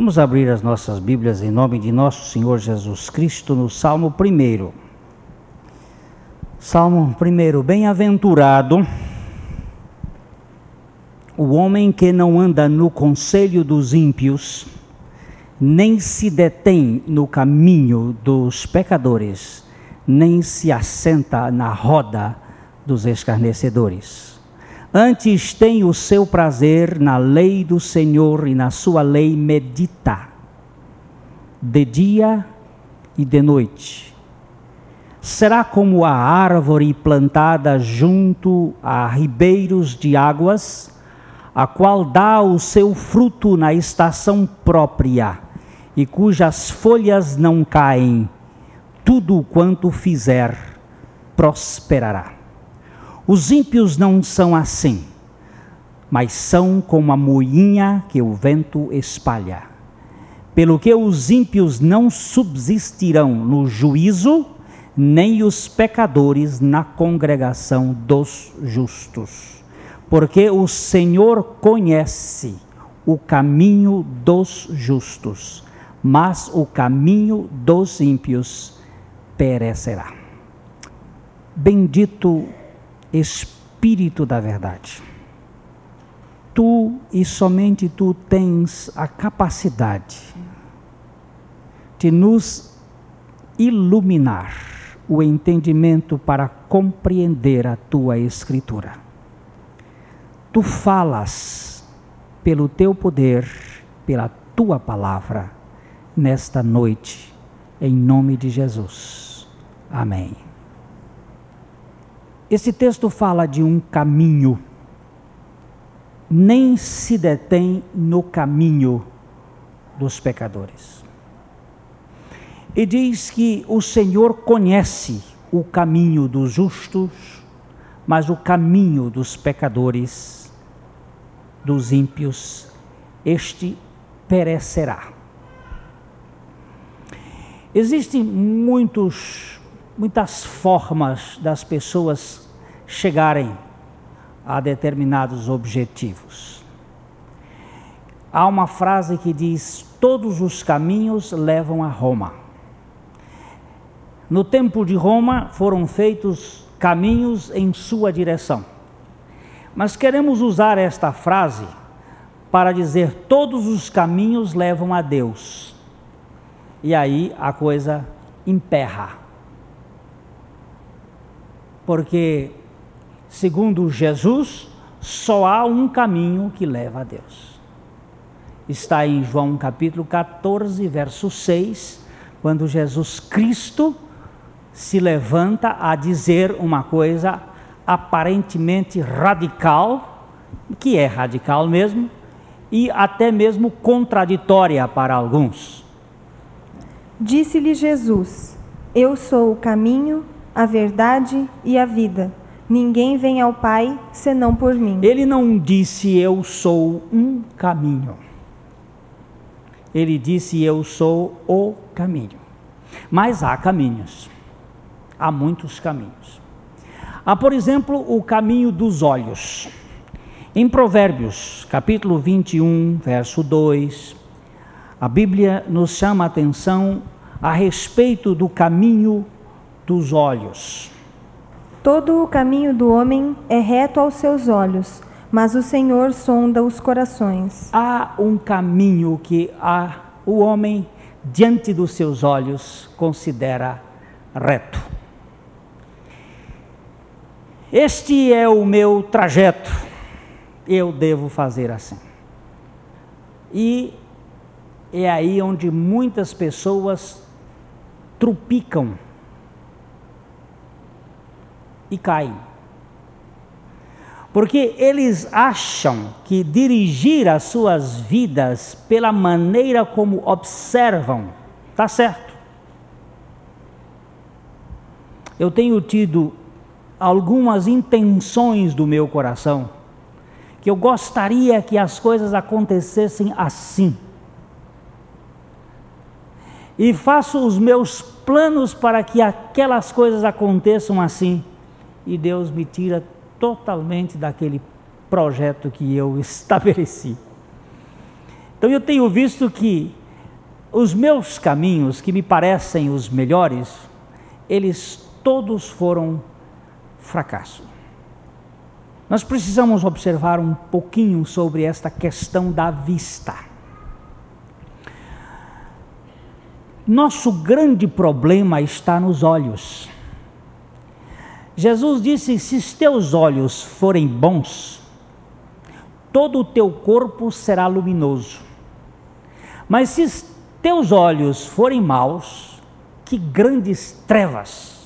Vamos abrir as nossas Bíblias em nome de nosso Senhor Jesus Cristo no Salmo 1. Salmo 1: Bem-aventurado o homem que não anda no conselho dos ímpios, nem se detém no caminho dos pecadores, nem se assenta na roda dos escarnecedores. Antes tem o seu prazer na lei do Senhor e na sua lei medita, de dia e de noite. Será como a árvore plantada junto a ribeiros de águas, a qual dá o seu fruto na estação própria, e cujas folhas não caem, tudo quanto fizer prosperará. Os ímpios não são assim, mas são como a moinha que o vento espalha. Pelo que os ímpios não subsistirão no juízo, nem os pecadores na congregação dos justos porque o Senhor conhece o caminho dos justos, mas o caminho dos ímpios perecerá. Bendito Espírito da Verdade, tu e somente tu tens a capacidade de nos iluminar o entendimento para compreender a tua Escritura tu falas pelo teu poder, pela tua palavra, nesta noite, em nome de Jesus. Amém. Esse texto fala de um caminho, nem se detém no caminho dos pecadores. E diz que o Senhor conhece o caminho dos justos, mas o caminho dos pecadores dos ímpios, este perecerá. Existem muitos, muitas formas das pessoas chegarem a determinados objetivos. Há uma frase que diz: Todos os caminhos levam a Roma. No tempo de Roma foram feitos caminhos em sua direção. Mas queremos usar esta frase para dizer todos os caminhos levam a Deus. E aí a coisa emperra. Porque, segundo Jesus, só há um caminho que leva a Deus. Está em João capítulo 14, verso 6, quando Jesus Cristo se levanta a dizer uma coisa aparentemente radical, que é radical mesmo, e até mesmo contraditória para alguns. Disse-lhe Jesus: Eu sou o caminho, a verdade e a vida. Ninguém vem ao Pai senão por mim. Ele não disse eu sou um caminho. Ele disse eu sou o caminho. Mas há caminhos. Há muitos caminhos. Há, por exemplo, o caminho dos olhos. Em Provérbios, capítulo 21, verso 2, a Bíblia nos chama a atenção a respeito do caminho dos olhos. Todo o caminho do homem é reto aos seus olhos, mas o Senhor sonda os corações. Há um caminho que a, o homem, diante dos seus olhos, considera reto. Este é o meu trajeto, eu devo fazer assim. E é aí onde muitas pessoas trupicam e caem. Porque eles acham que dirigir as suas vidas pela maneira como observam, está certo. Eu tenho tido algumas intenções do meu coração, que eu gostaria que as coisas acontecessem assim. E faço os meus planos para que aquelas coisas aconteçam assim, e Deus me tira totalmente daquele projeto que eu estabeleci. Então eu tenho visto que os meus caminhos, que me parecem os melhores, eles todos foram fracasso. Nós precisamos observar um pouquinho sobre esta questão da vista. Nosso grande problema está nos olhos. Jesus disse: se os teus olhos forem bons, todo o teu corpo será luminoso. Mas se os teus olhos forem maus, que grandes trevas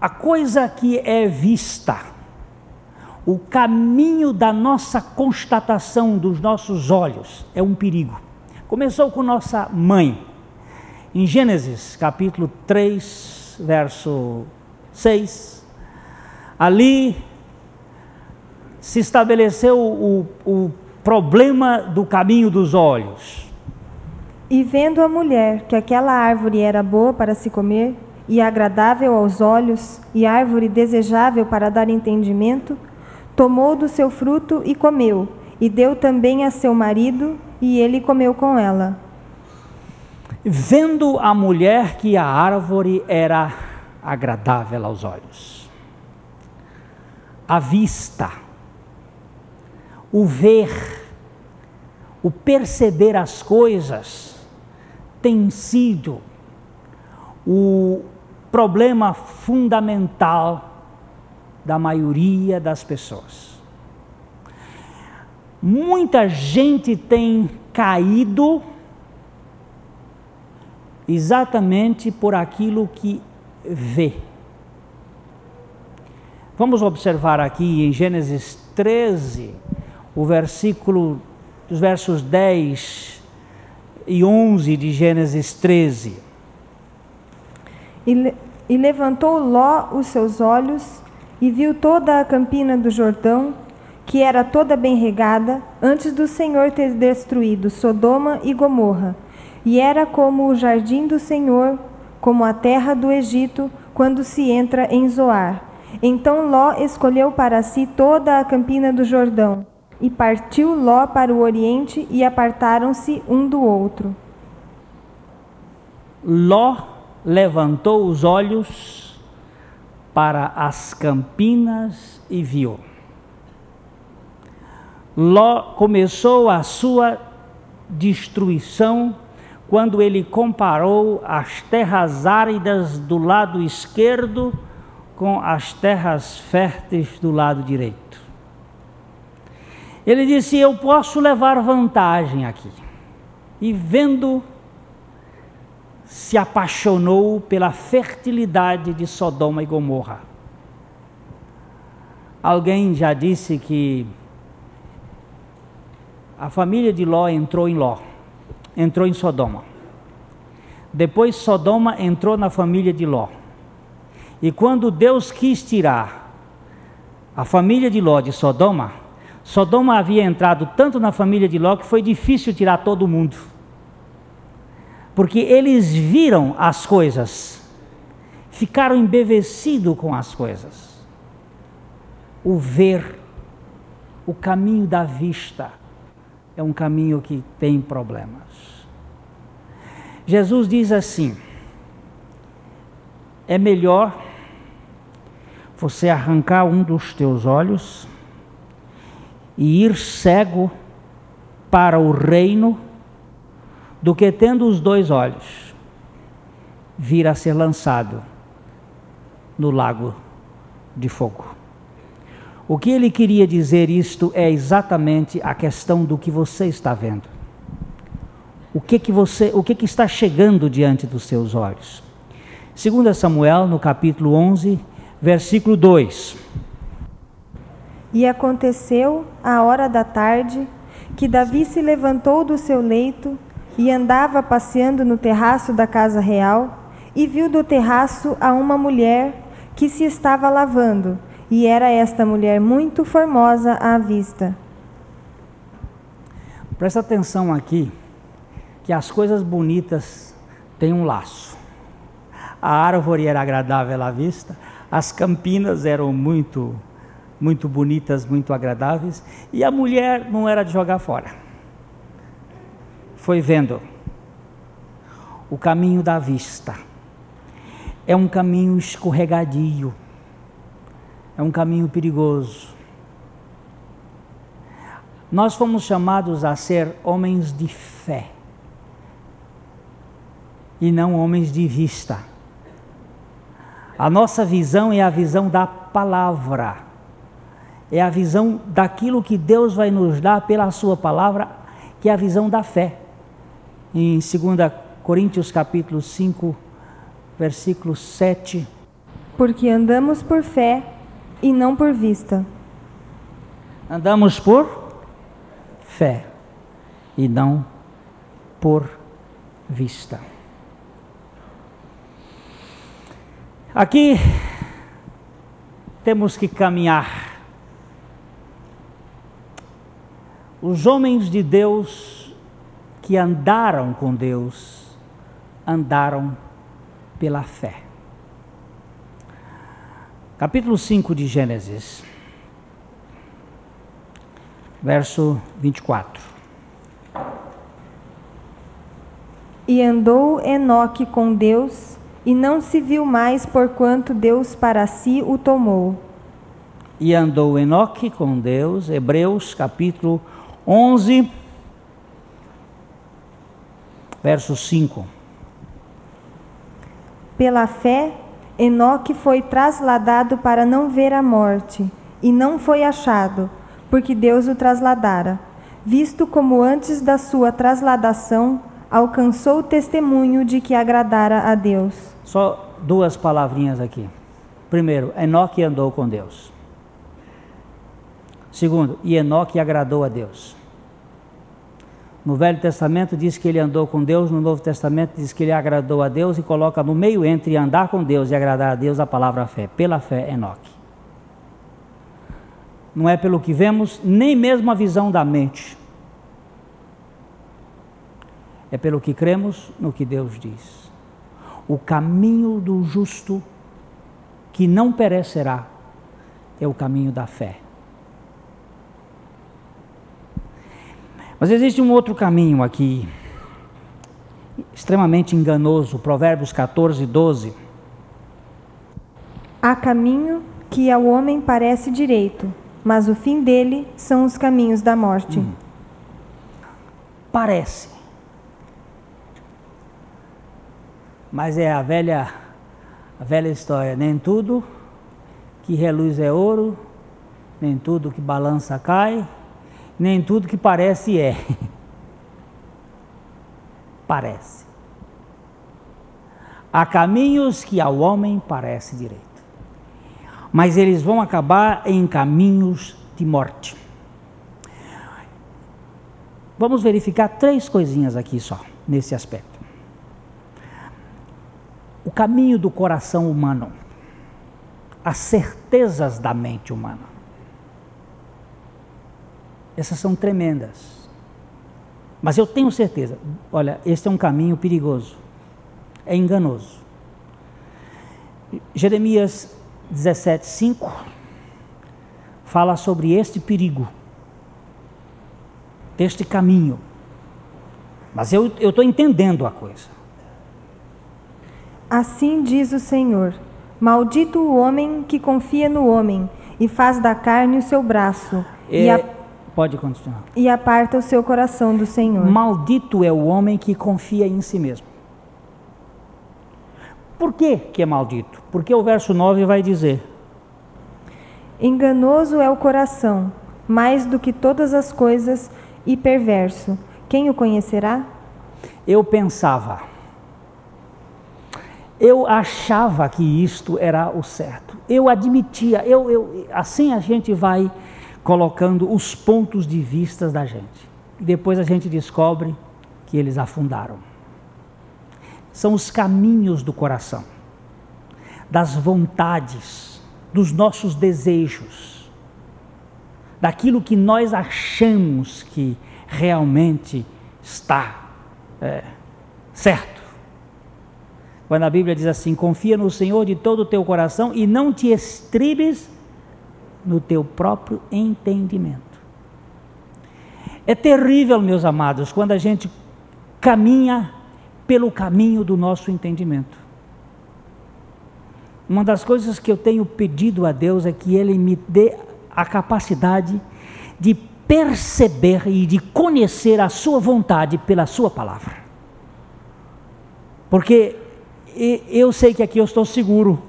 a coisa que é vista, o caminho da nossa constatação dos nossos olhos é um perigo. Começou com nossa mãe. Em Gênesis, capítulo 3, verso 6, ali se estabeleceu o, o problema do caminho dos olhos. E vendo a mulher que aquela árvore era boa para se comer, e agradável aos olhos, e árvore desejável para dar entendimento, tomou do seu fruto e comeu, e deu também a seu marido, e ele comeu com ela. Vendo a mulher que a árvore era agradável aos olhos, a vista, o ver, o perceber as coisas, tem sido o problema fundamental da maioria das pessoas. Muita gente tem caído exatamente por aquilo que vê. Vamos observar aqui em Gênesis 13, o versículo, os versos 10 e 11 de Gênesis 13. E, e levantou Ló os seus olhos e viu toda a campina do Jordão, que era toda bem regada, antes do Senhor ter destruído Sodoma e Gomorra. E era como o jardim do Senhor, como a terra do Egito, quando se entra em Zoar. Então Ló escolheu para si toda a campina do Jordão, e partiu Ló para o oriente, e apartaram-se um do outro. Ló levantou os olhos para as campinas e viu. Ló começou a sua destruição quando ele comparou as terras áridas do lado esquerdo com as terras férteis do lado direito. Ele disse: Eu posso levar vantagem aqui. E vendo se apaixonou pela fertilidade de Sodoma e Gomorra. Alguém já disse que a família de Ló entrou em Ló, entrou em Sodoma. Depois Sodoma entrou na família de Ló. E quando Deus quis tirar a família de Ló de Sodoma, Sodoma havia entrado tanto na família de Ló que foi difícil tirar todo mundo porque eles viram as coisas, ficaram embevecidos com as coisas. O ver, o caminho da vista, é um caminho que tem problemas. Jesus diz assim: é melhor você arrancar um dos teus olhos e ir cego para o reino do que tendo os dois olhos vir a ser lançado no lago de fogo. O que ele queria dizer isto é exatamente a questão do que você está vendo. O que que você, o que que está chegando diante dos seus olhos? 2 Samuel, no capítulo 11, versículo 2. E aconteceu, à hora da tarde, que Davi se levantou do seu leito e andava passeando no terraço da casa real e viu do terraço a uma mulher que se estava lavando, e era esta mulher muito formosa à vista. Presta atenção aqui, que as coisas bonitas têm um laço. A árvore era agradável à vista, as campinas eram muito muito bonitas, muito agradáveis, e a mulher não era de jogar fora. Foi vendo o caminho da vista. É um caminho escorregadio, é um caminho perigoso. Nós fomos chamados a ser homens de fé e não homens de vista. A nossa visão é a visão da palavra, é a visão daquilo que Deus vai nos dar pela Sua palavra, que é a visão da fé. Em 2 Coríntios capítulo 5, versículo 7. Porque andamos por fé e não por vista. Andamos por fé e não por vista. Aqui temos que caminhar. Os homens de Deus que andaram com Deus, andaram pela fé. Capítulo 5 de Gênesis, verso 24. E andou Enoque com Deus e não se viu mais porquanto Deus para si o tomou. E andou Enoque com Deus, Hebreus capítulo 11, verso 5. Pela fé, Enoque foi trasladado para não ver a morte, e não foi achado, porque Deus o trasladara, visto como antes da sua trasladação alcançou o testemunho de que agradara a Deus. Só duas palavrinhas aqui. Primeiro, Enoque andou com Deus. Segundo, e Enoque agradou a Deus. No Velho Testamento diz que ele andou com Deus, no Novo Testamento diz que ele agradou a Deus e coloca no meio entre andar com Deus e agradar a Deus a palavra fé. Pela fé, Enoque. Não é pelo que vemos, nem mesmo a visão da mente é pelo que cremos no que Deus diz. O caminho do justo que não perecerá é o caminho da fé. Mas existe um outro caminho aqui, extremamente enganoso, Provérbios 14, 12. Há caminho que ao homem parece direito, mas o fim dele são os caminhos da morte. Hum. Parece. Mas é a velha, a velha história, nem tudo que reluz é ouro, nem tudo que balança cai, nem tudo que parece é. parece. Há caminhos que ao homem parece direito, mas eles vão acabar em caminhos de morte. Vamos verificar três coisinhas aqui só, nesse aspecto o caminho do coração humano, as certezas da mente humana. Essas são tremendas. Mas eu tenho certeza, olha, este é um caminho perigoso, é enganoso. Jeremias 17, 5 fala sobre este perigo, deste caminho. Mas eu estou entendendo a coisa. Assim diz o Senhor: Maldito o homem que confia no homem e faz da carne o seu braço. É, e a... Pode continuar. E aparta o seu coração do Senhor. Maldito é o homem que confia em si mesmo. Por que, que é maldito? Porque o verso 9 vai dizer: Enganoso é o coração, mais do que todas as coisas, e perverso. Quem o conhecerá? Eu pensava eu achava que isto era o certo. Eu admitia, eu, eu, assim a gente vai colocando os pontos de vista da gente. E depois a gente descobre que eles afundaram. São os caminhos do coração, das vontades, dos nossos desejos, daquilo que nós achamos que realmente está é, certo. Quando a Bíblia diz assim: confia no Senhor de todo o teu coração e não te estribes no teu próprio entendimento. É terrível, meus amados, quando a gente caminha pelo caminho do nosso entendimento. Uma das coisas que eu tenho pedido a Deus é que Ele me dê a capacidade de perceber e de conhecer a Sua vontade pela Sua palavra. Porque eu sei que aqui eu estou seguro,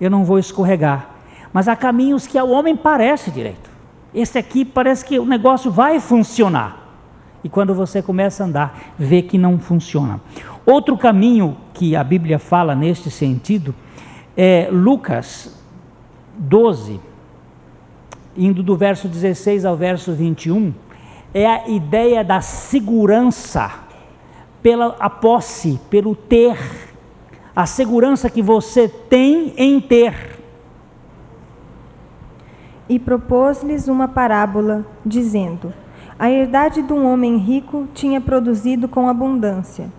eu não vou escorregar, mas há caminhos que ao homem parece direito. Esse aqui parece que o negócio vai funcionar. E quando você começa a andar, vê que não funciona. Outro caminho que a Bíblia fala neste sentido é Lucas 12, indo do verso 16 ao verso 21, é a ideia da segurança pela a posse, pelo ter, a segurança que você tem em ter. E propôs-lhes uma parábola, dizendo: A herdade de um homem rico tinha produzido com abundância.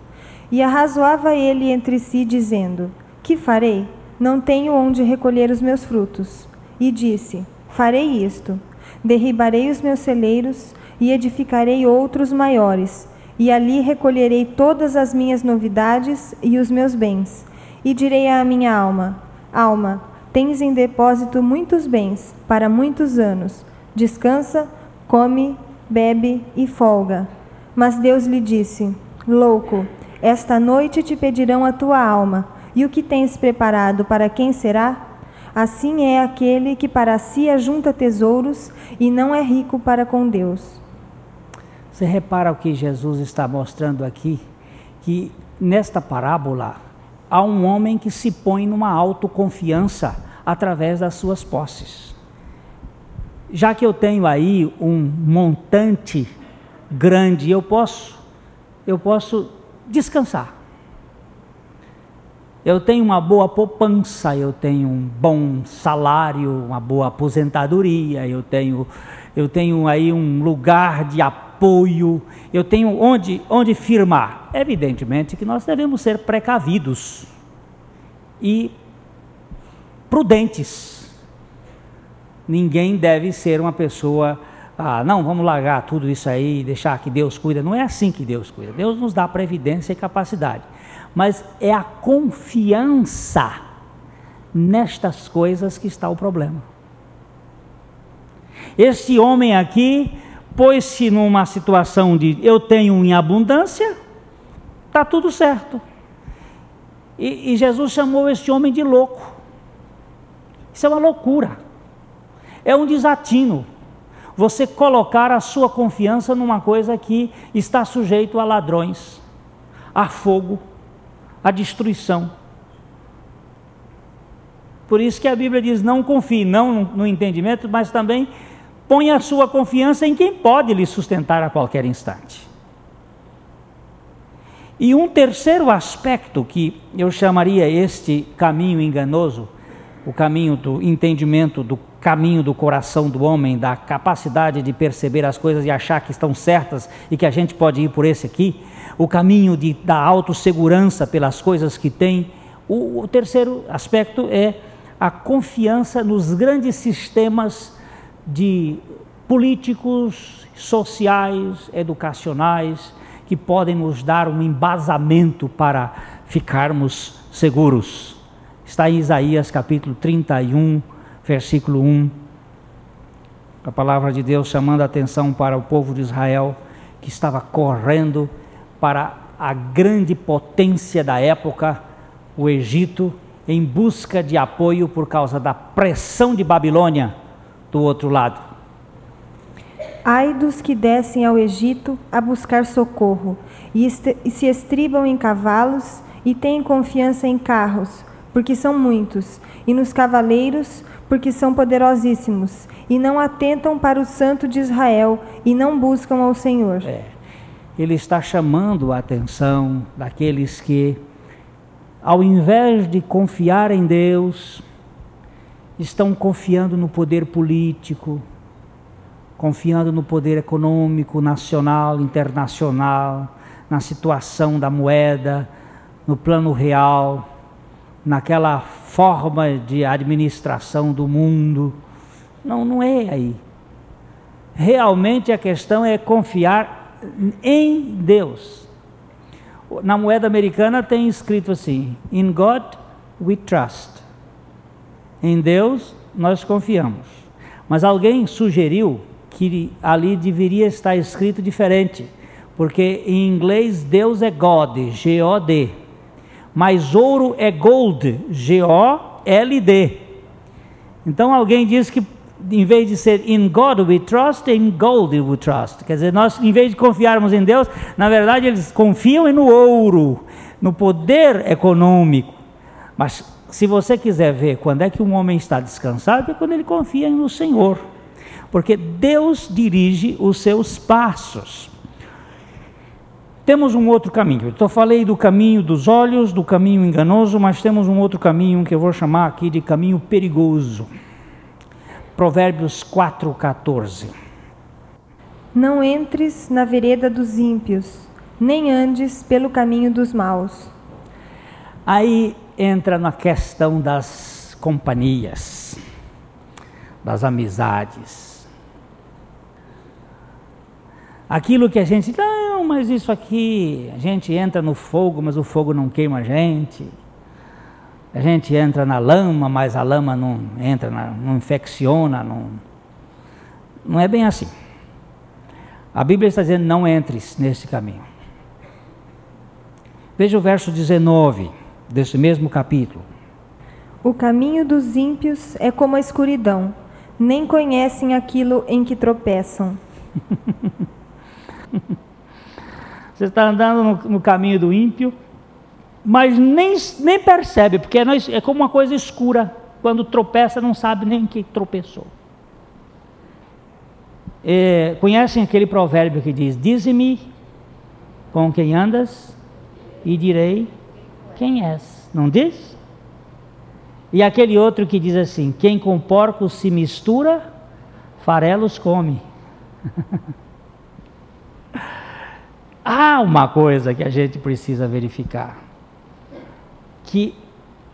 E arrazoava ele entre si, dizendo: Que farei? Não tenho onde recolher os meus frutos. E disse: Farei isto: derribarei os meus celeiros e edificarei outros maiores, e ali recolherei todas as minhas novidades e os meus bens. E direi à minha alma: Alma, tens em depósito muitos bens para muitos anos. Descansa, come, bebe e folga. Mas Deus lhe disse: Louco, esta noite te pedirão a tua alma, e o que tens preparado para quem será? Assim é aquele que para si ajunta tesouros e não é rico para com Deus. Você repara o que Jesus está mostrando aqui? Que nesta parábola há um homem que se põe numa autoconfiança através das suas posses. Já que eu tenho aí um montante grande, eu posso eu posso descansar. Eu tenho uma boa poupança, eu tenho um bom salário, uma boa aposentadoria, eu tenho, eu tenho aí um lugar de apoio, eu tenho onde, onde firmar. Evidentemente que nós devemos ser precavidos e prudentes. Ninguém deve ser uma pessoa ah, não, vamos largar tudo isso aí, deixar que Deus cuida. Não é assim que Deus cuida. Deus nos dá previdência e capacidade. Mas é a confiança nestas coisas que está o problema. Este homem aqui pôs-se numa situação de eu tenho em abundância, está tudo certo. E, e Jesus chamou este homem de louco. Isso é uma loucura. É um desatino você colocar a sua confiança numa coisa que está sujeito a ladrões, a fogo, a destruição. Por isso que a Bíblia diz: não confie, não no entendimento, mas também ponha a sua confiança em quem pode lhe sustentar a qualquer instante. E um terceiro aspecto que eu chamaria este caminho enganoso, o caminho do entendimento do caminho do coração do homem, da capacidade de perceber as coisas e achar que estão certas e que a gente pode ir por esse aqui, o caminho de, da autossegurança pelas coisas que tem. O, o terceiro aspecto é a confiança nos grandes sistemas de políticos, sociais, educacionais, que podem nos dar um embasamento para ficarmos seguros. Está em Isaías capítulo 31, versículo 1. A palavra de Deus chamando a atenção para o povo de Israel que estava correndo para a grande potência da época, o Egito, em busca de apoio por causa da pressão de Babilônia do outro lado. Ai dos que descem ao Egito a buscar socorro e, e se estribam em cavalos e têm confiança em carros, porque são muitos, e nos cavaleiros, porque são poderosíssimos, e não atentam para o Santo de Israel, e não buscam ao Senhor. É. Ele está chamando a atenção daqueles que, ao invés de confiar em Deus, estão confiando no poder político, confiando no poder econômico, nacional, internacional, na situação da moeda, no plano real, naquela forma de administração do mundo. Não, não é aí. Realmente a questão é confiar em Deus. Na moeda americana tem escrito assim: In God we trust. Em Deus nós confiamos. Mas alguém sugeriu que ali deveria estar escrito diferente, porque em inglês Deus é God, G-O-D, mas ouro é gold, G-O-L-D. Então alguém diz que em vez de ser in God we trust, in gold we trust. Quer dizer, nós em vez de confiarmos em Deus, na verdade eles confiam no ouro, no poder econômico. Mas se você quiser ver quando é que um homem está descansado, é quando ele confia no Senhor. Porque Deus dirige os seus passos. Temos um outro caminho. Eu falei do caminho dos olhos, do caminho enganoso, mas temos um outro caminho que eu vou chamar aqui de caminho perigoso. Provérbios 4,14. Não entres na vereda dos ímpios, nem andes pelo caminho dos maus. Aí entra na questão das companhias, das amizades. Aquilo que a gente, não, mas isso aqui, a gente entra no fogo, mas o fogo não queima a gente. A gente entra na lama, mas a lama não entra, não infecciona, não, não é bem assim. A Bíblia está dizendo: não entres nesse caminho. Veja o verso 19 desse mesmo capítulo. O caminho dos ímpios é como a escuridão, nem conhecem aquilo em que tropeçam. Você está andando no, no, caminho do ímpio, mas nem, nem percebe, porque é, é como uma coisa escura. Quando tropeça, não sabe nem que tropeçou. É, conhecem aquele provérbio que diz: Dize-me com quem andas, e direi quem és, não diz? E aquele outro que diz assim: quem com porcos se mistura, farelos come. há uma coisa que a gente precisa verificar: que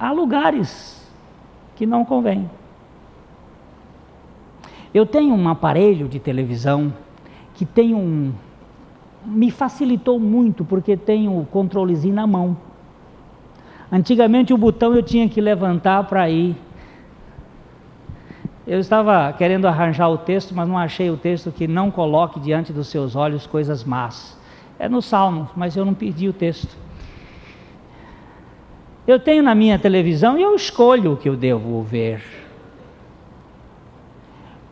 há lugares que não convém. Eu tenho um aparelho de televisão que tem um. me facilitou muito porque tem o controlezinho na mão. Antigamente o botão eu tinha que levantar para ir. Eu estava querendo arranjar o texto, mas não achei o texto que não coloque diante dos seus olhos coisas más. É no Salmo, mas eu não pedi o texto. Eu tenho na minha televisão e eu escolho o que eu devo ver.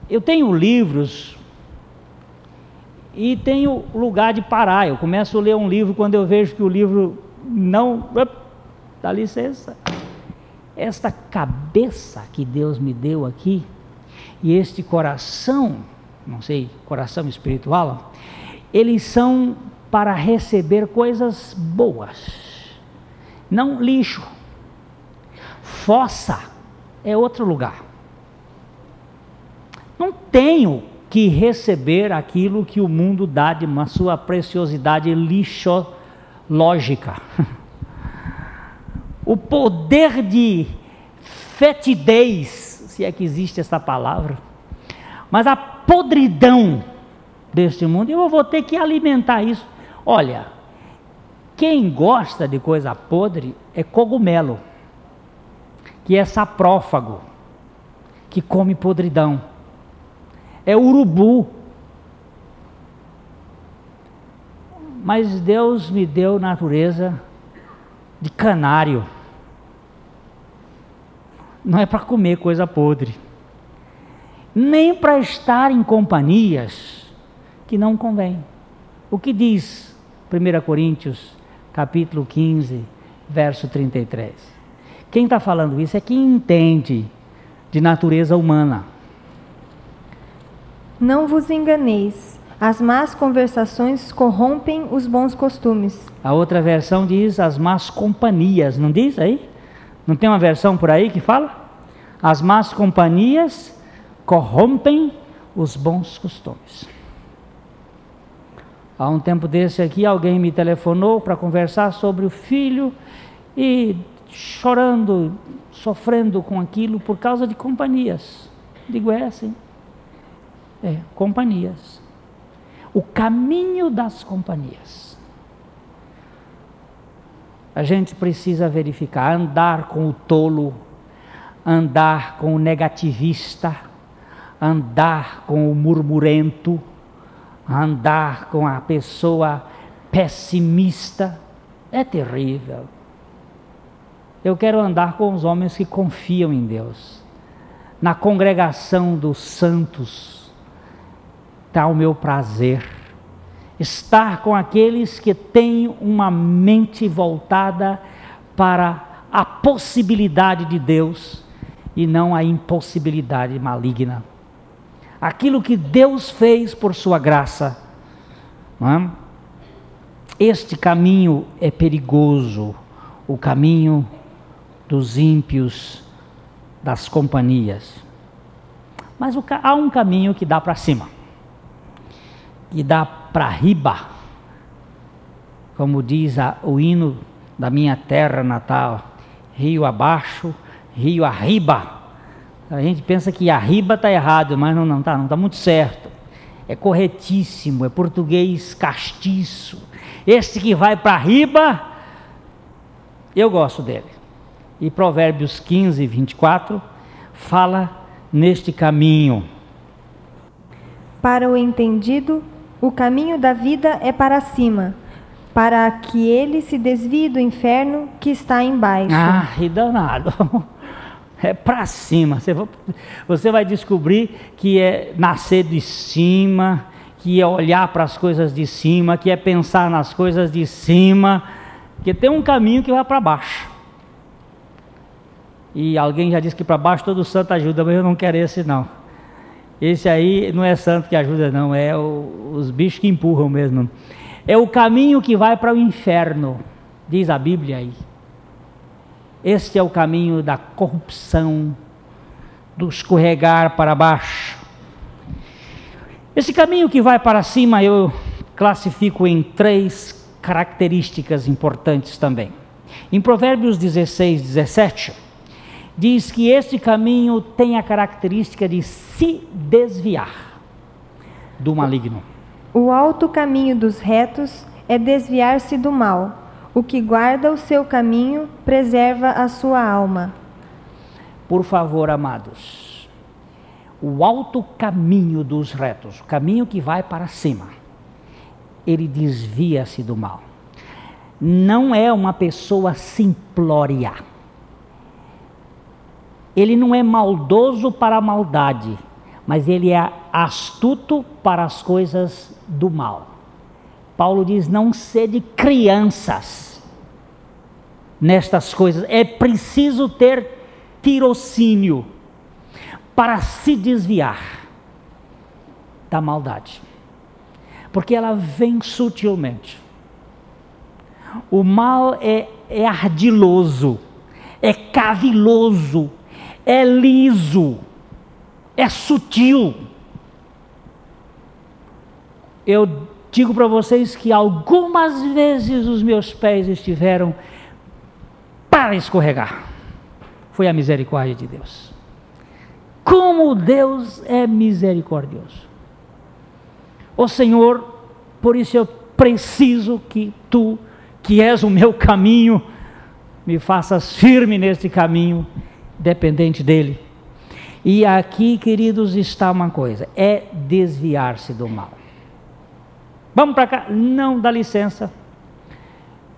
Eu tenho livros e tenho lugar de parar. Eu começo a ler um livro quando eu vejo que o livro não Dá licença. Esta cabeça que Deus me deu aqui, e este coração, não sei, coração espiritual, eles são para receber coisas boas, não lixo. Fossa é outro lugar. Não tenho que receber aquilo que o mundo dá de uma sua preciosidade lixológica. o poder de fetidez, se é que existe essa palavra, mas a podridão deste mundo, eu vou ter que alimentar isso. Olha, quem gosta de coisa podre é cogumelo, que é saprófago, que come podridão, é urubu. Mas Deus me deu natureza de canário. Não é para comer coisa podre, nem para estar em companhias que não convém. O que diz 1 Coríntios, capítulo 15, verso 33? Quem está falando isso é quem entende de natureza humana. Não vos enganeis, as más conversações corrompem os bons costumes. A outra versão diz as más companhias, não diz aí? Não tem uma versão por aí que fala? As más companhias corrompem os bons costumes. Há um tempo desse aqui, alguém me telefonou para conversar sobre o filho e chorando, sofrendo com aquilo por causa de companhias. Digo, é assim. É, companhias. O caminho das companhias. A gente precisa verificar, andar com o tolo, andar com o negativista, andar com o murmurento, andar com a pessoa pessimista, é terrível. Eu quero andar com os homens que confiam em Deus. Na congregação dos santos está o meu prazer. Estar com aqueles que têm uma mente voltada para a possibilidade de Deus e não a impossibilidade maligna. Aquilo que Deus fez por sua graça. É? Este caminho é perigoso, o caminho dos ímpios, das companhias. Mas há um caminho que dá para cima, que dá para riba, como diz a, o hino da minha terra natal, rio abaixo, rio arriba. A gente pensa que arriba está errado, mas não está, não está muito certo. É corretíssimo, é português castiço. Este que vai para riba, eu gosto dele. E Provérbios 15, 24 fala neste caminho. Para o entendido, o caminho da vida é para cima, para que ele se desvie do inferno que está embaixo. Ah, e danado. É para cima. Você vai descobrir que é nascer de cima, que é olhar para as coisas de cima, que é pensar nas coisas de cima, que tem um caminho que vai para baixo. E alguém já disse que para baixo todo santo ajuda, mas eu não quero esse não. Esse aí não é santo que ajuda não, é o, os bichos que empurram mesmo. É o caminho que vai para o inferno, diz a Bíblia aí. Este é o caminho da corrupção, do escorregar para baixo. Esse caminho que vai para cima eu classifico em três características importantes também. Em Provérbios 16, 17, diz que este caminho tem a característica de se desviar do maligno. O alto caminho dos retos é desviar-se do mal. O que guarda o seu caminho preserva a sua alma. Por favor, amados, o alto caminho dos retos, o caminho que vai para cima, ele desvia-se do mal. Não é uma pessoa simplória. Ele não é maldoso para a maldade, mas ele é astuto para as coisas do mal. Paulo diz: não sede crianças nestas coisas. É preciso ter tirocínio para se desviar da maldade, porque ela vem sutilmente. O mal é, é ardiloso, é caviloso, é liso, é sutil. Eu digo para vocês que algumas vezes os meus pés estiveram para escorregar. Foi a misericórdia de Deus. Como Deus é misericordioso. O Senhor, por isso eu preciso que tu, que és o meu caminho, me faças firme neste caminho, dependente dele. E aqui, queridos, está uma coisa: é desviar-se do mal. Vamos para cá. Não dá licença.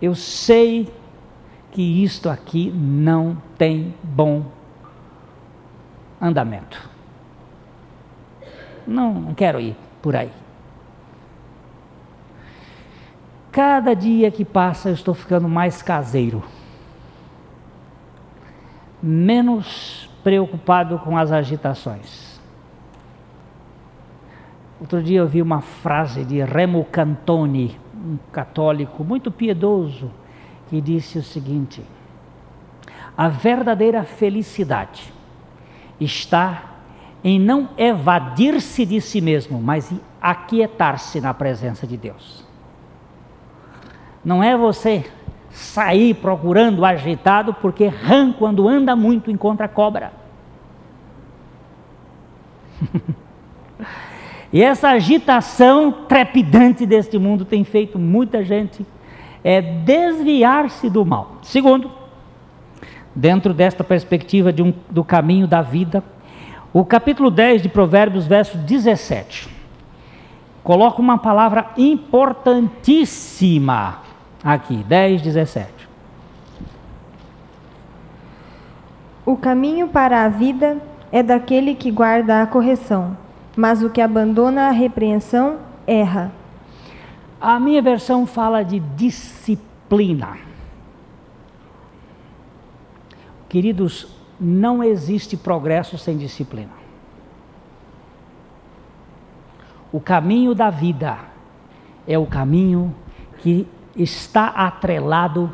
Eu sei que isto aqui não tem bom andamento. Não, quero ir por aí. Cada dia que passa eu estou ficando mais caseiro, menos preocupado com as agitações. Outro dia eu vi uma frase de Remo Cantoni, um católico muito piedoso, que disse o seguinte: A verdadeira felicidade está em não evadir-se de si mesmo, mas em aquietar-se na presença de Deus. Não é você sair procurando agitado, porque rã, quando anda muito, encontra cobra. e essa agitação trepidante deste mundo tem feito muita gente é, desviar-se do mal. Segundo, dentro desta perspectiva de um, do caminho da vida, o capítulo 10 de Provérbios, verso 17, coloca uma palavra importantíssima aqui, 10, 17. O caminho para a vida é daquele que guarda a correção, mas o que abandona a repreensão erra. A minha versão fala de disciplina. Queridos, não existe progresso sem disciplina. O caminho da vida é o caminho que está atrelado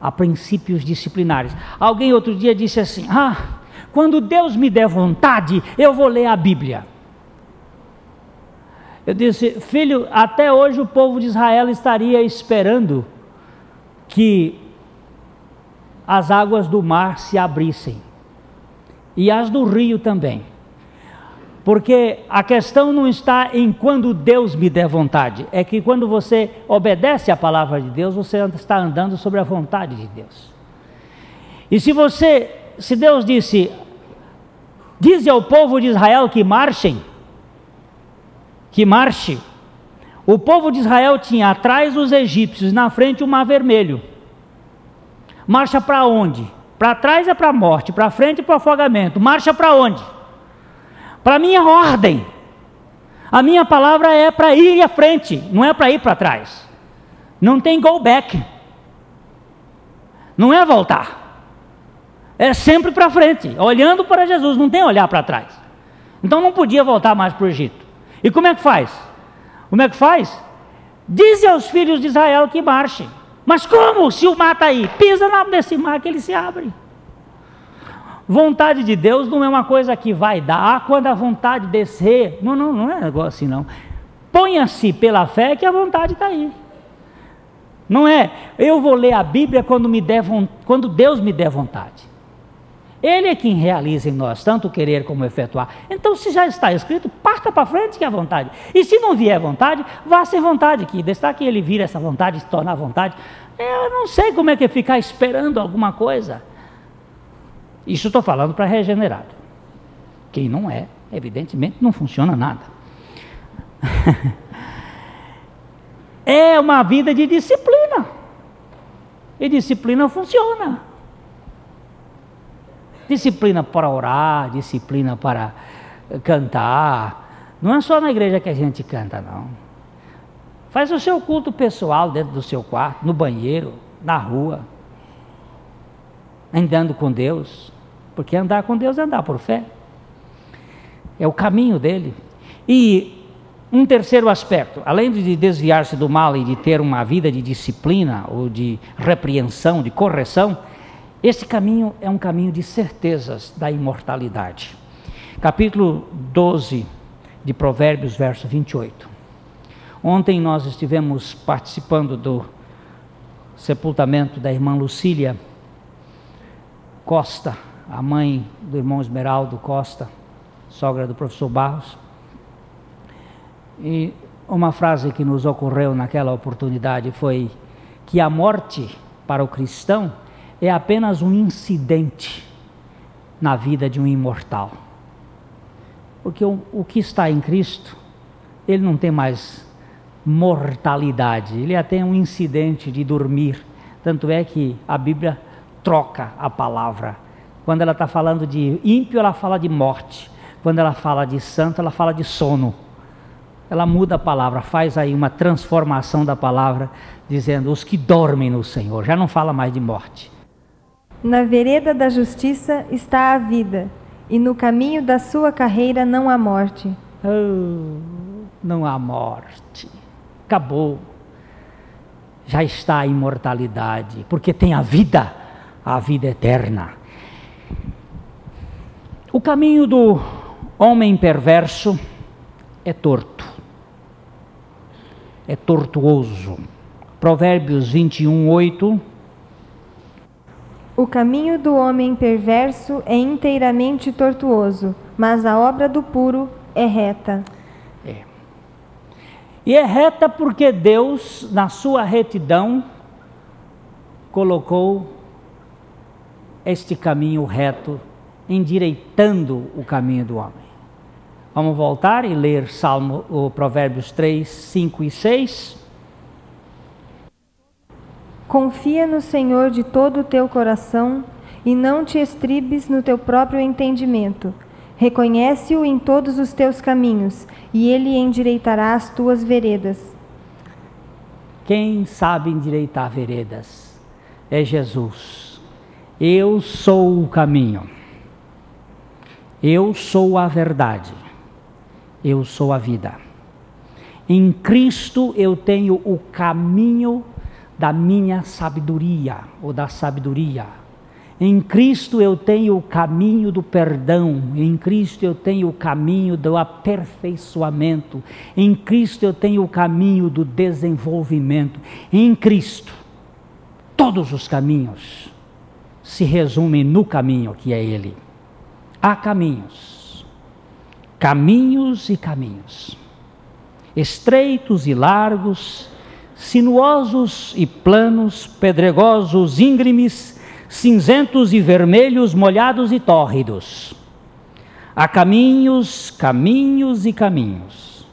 a princípios disciplinares. Alguém outro dia disse assim: Ah, quando Deus me der vontade, eu vou ler a Bíblia. Eu disse, filho, até hoje o povo de Israel estaria esperando que as águas do mar se abrissem e as do rio também. Porque a questão não está em quando Deus me der vontade, é que quando você obedece à palavra de Deus, você está andando sobre a vontade de Deus. E se você, se Deus disse, diz ao povo de Israel que marchem, que marche, o povo de Israel tinha atrás os egípcios, na frente o mar vermelho. Marcha para onde? Para trás é para a morte, para frente é para o afogamento. Marcha para onde? Para a minha ordem. A minha palavra é para ir à frente, não é para ir para trás. Não tem go back. Não é voltar. É sempre para frente, olhando para Jesus, não tem olhar para trás. Então não podia voltar mais para o Egito. E como é que faz? Como é que faz? Diz aos filhos de Israel que marchem. Mas como? Se o mar está aí, pisa nesse mar que ele se abre. Vontade de Deus não é uma coisa que vai dar quando a vontade descer. Não, não, não é negócio assim, não. Ponha-se pela fé que a vontade está aí. Não é, eu vou ler a Bíblia quando, me der, quando Deus me der vontade. Ele é quem realiza em nós tanto querer como efetuar. Então, se já está escrito, parta para frente que é a vontade. E se não vier vontade, vá sem vontade, que está que ele vira essa vontade, se tornar vontade. Eu não sei como é que é ficar esperando alguma coisa. Isso estou falando para regenerado. Quem não é, evidentemente, não funciona nada. é uma vida de disciplina. E disciplina funciona disciplina para orar, disciplina para cantar. Não é só na igreja que a gente canta, não. Faz o seu culto pessoal dentro do seu quarto, no banheiro, na rua, andando com Deus. Porque andar com Deus é andar por fé. É o caminho dele. E um terceiro aspecto, além de desviar-se do mal e de ter uma vida de disciplina ou de repreensão, de correção, esse caminho é um caminho de certezas da imortalidade. Capítulo 12 de Provérbios, verso 28. Ontem nós estivemos participando do sepultamento da irmã Lucília Costa, a mãe do irmão Esmeraldo Costa, sogra do professor Barros. E uma frase que nos ocorreu naquela oportunidade foi que a morte para o cristão é apenas um incidente na vida de um imortal. Porque o, o que está em Cristo, ele não tem mais mortalidade, ele até tem um incidente de dormir. Tanto é que a Bíblia troca a palavra. Quando ela está falando de ímpio, ela fala de morte. Quando ela fala de santo, ela fala de sono. Ela muda a palavra, faz aí uma transformação da palavra, dizendo os que dormem no Senhor. Já não fala mais de morte. Na vereda da justiça está a vida, e no caminho da sua carreira não há morte. Oh, não há morte. Acabou. Já está a imortalidade, porque tem a vida, a vida eterna. O caminho do homem perverso é torto, é tortuoso. Provérbios 21, 8 O caminho do homem perverso é inteiramente tortuoso, mas a obra do puro é reta. É. E é reta porque Deus, na sua retidão, colocou este caminho reto, endireitando o caminho do homem. Vamos voltar e ler Salmo, o Provérbios 3, 5 e 6. Confia no Senhor de todo o teu coração e não te estribes no teu próprio entendimento. Reconhece-o em todos os teus caminhos e ele endireitará as tuas veredas. Quem sabe endireitar veredas é Jesus. Eu sou o caminho. Eu sou a verdade. Eu sou a vida. Em Cristo eu tenho o caminho da minha sabedoria ou da sabedoria. Em Cristo eu tenho o caminho do perdão, em Cristo eu tenho o caminho do aperfeiçoamento, em Cristo eu tenho o caminho do desenvolvimento. Em Cristo, todos os caminhos se resumem no caminho que é Ele. Há caminhos, caminhos e caminhos, estreitos e largos, sinuosos e planos, pedregosos, íngremes, cinzentos e vermelhos, molhados e tórridos. Há caminhos, caminhos e caminhos,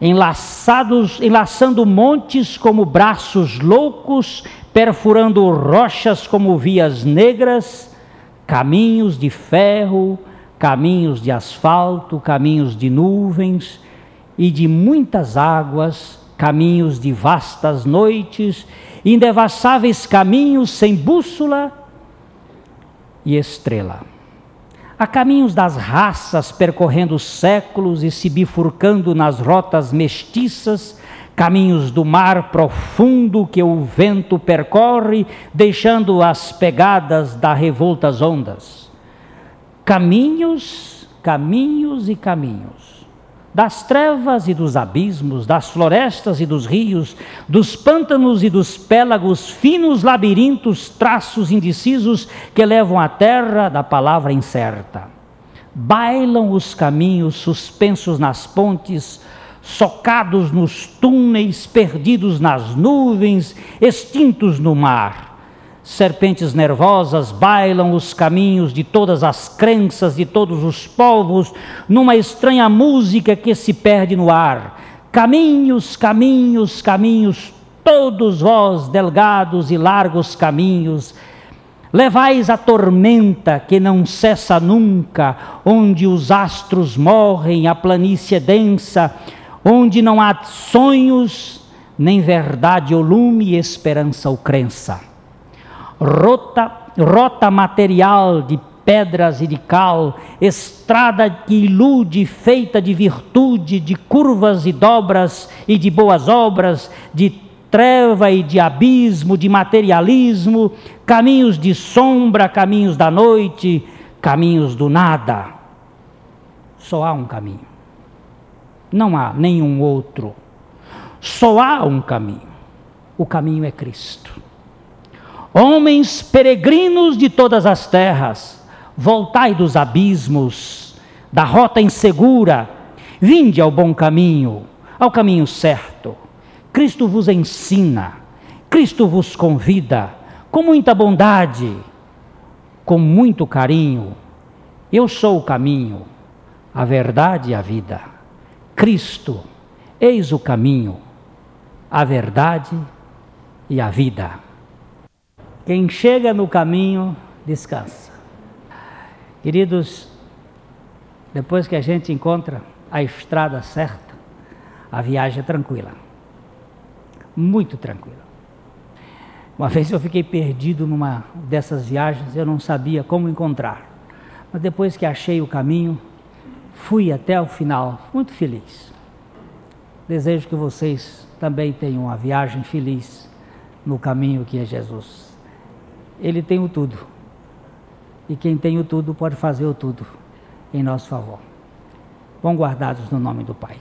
enlaçados, enlaçando montes como braços loucos, perfurando rochas como vias negras, caminhos de ferro, caminhos de asfalto, caminhos de nuvens e de muitas águas, caminhos de vastas noites, indevassáveis caminhos sem bússola e estrela. Há caminhos das raças percorrendo séculos e se bifurcando nas rotas mestiças, caminhos do mar profundo que o vento percorre, deixando as pegadas da revoltas ondas. Caminhos, caminhos e caminhos das trevas e dos abismos, das florestas e dos rios, dos pântanos e dos pélagos, finos labirintos, traços indecisos que levam à terra da palavra incerta. Bailam os caminhos suspensos nas pontes, socados nos túneis, perdidos nas nuvens, extintos no mar Serpentes nervosas bailam os caminhos de todas as crenças de todos os povos, numa estranha música que se perde no ar. Caminhos, caminhos, caminhos, todos vós, delgados e largos caminhos, levais a tormenta que não cessa nunca, onde os astros morrem, a planície densa, onde não há sonhos, nem verdade ou lume, esperança ou crença rota, rota material de pedras e de cal, estrada que ilude, feita de virtude, de curvas e dobras e de boas obras, de treva e de abismo, de materialismo, caminhos de sombra, caminhos da noite, caminhos do nada. Só há um caminho. Não há nenhum outro. Só há um caminho. O caminho é Cristo. Homens peregrinos de todas as terras, voltai dos abismos, da rota insegura, vinde ao bom caminho, ao caminho certo. Cristo vos ensina, Cristo vos convida, com muita bondade, com muito carinho. Eu sou o caminho, a verdade e a vida. Cristo, eis o caminho, a verdade e a vida. Quem chega no caminho, descansa. Queridos, depois que a gente encontra a estrada certa, a viagem é tranquila. Muito tranquila. Uma vez eu fiquei perdido numa dessas viagens, eu não sabia como encontrar. Mas depois que achei o caminho, fui até o final, muito feliz. Desejo que vocês também tenham uma viagem feliz no caminho que é Jesus ele tem o tudo. E quem tem o tudo pode fazer o tudo em nosso favor. Vão guardados no nome do Pai.